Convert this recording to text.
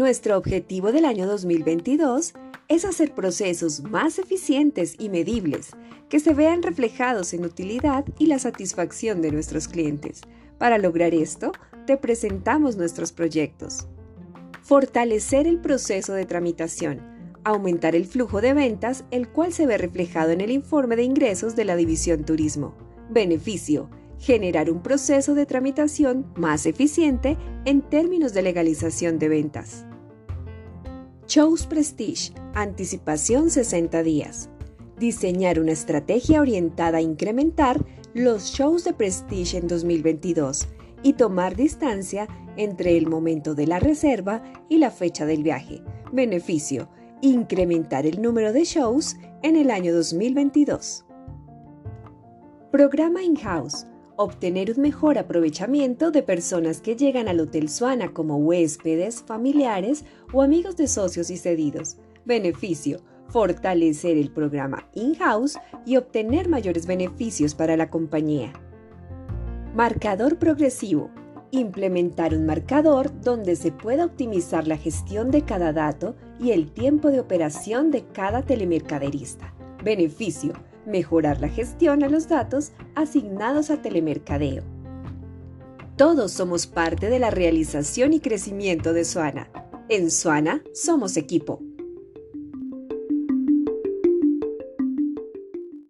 Nuestro objetivo del año 2022 es hacer procesos más eficientes y medibles que se vean reflejados en utilidad y la satisfacción de nuestros clientes. Para lograr esto, te presentamos nuestros proyectos. Fortalecer el proceso de tramitación. Aumentar el flujo de ventas, el cual se ve reflejado en el informe de ingresos de la División Turismo. Beneficio generar un proceso de tramitación más eficiente en términos de legalización de ventas. Shows Prestige, anticipación 60 días. Diseñar una estrategia orientada a incrementar los shows de Prestige en 2022 y tomar distancia entre el momento de la reserva y la fecha del viaje. Beneficio, incrementar el número de shows en el año 2022. Programa in-house obtener un mejor aprovechamiento de personas que llegan al Hotel Suana como huéspedes, familiares o amigos de socios y cedidos. Beneficio, fortalecer el programa in-house y obtener mayores beneficios para la compañía. Marcador progresivo. Implementar un marcador donde se pueda optimizar la gestión de cada dato y el tiempo de operación de cada telemercaderista. Beneficio mejorar la gestión a los datos asignados a telemercadeo. Todos somos parte de la realización y crecimiento de Suana. En Suana somos equipo.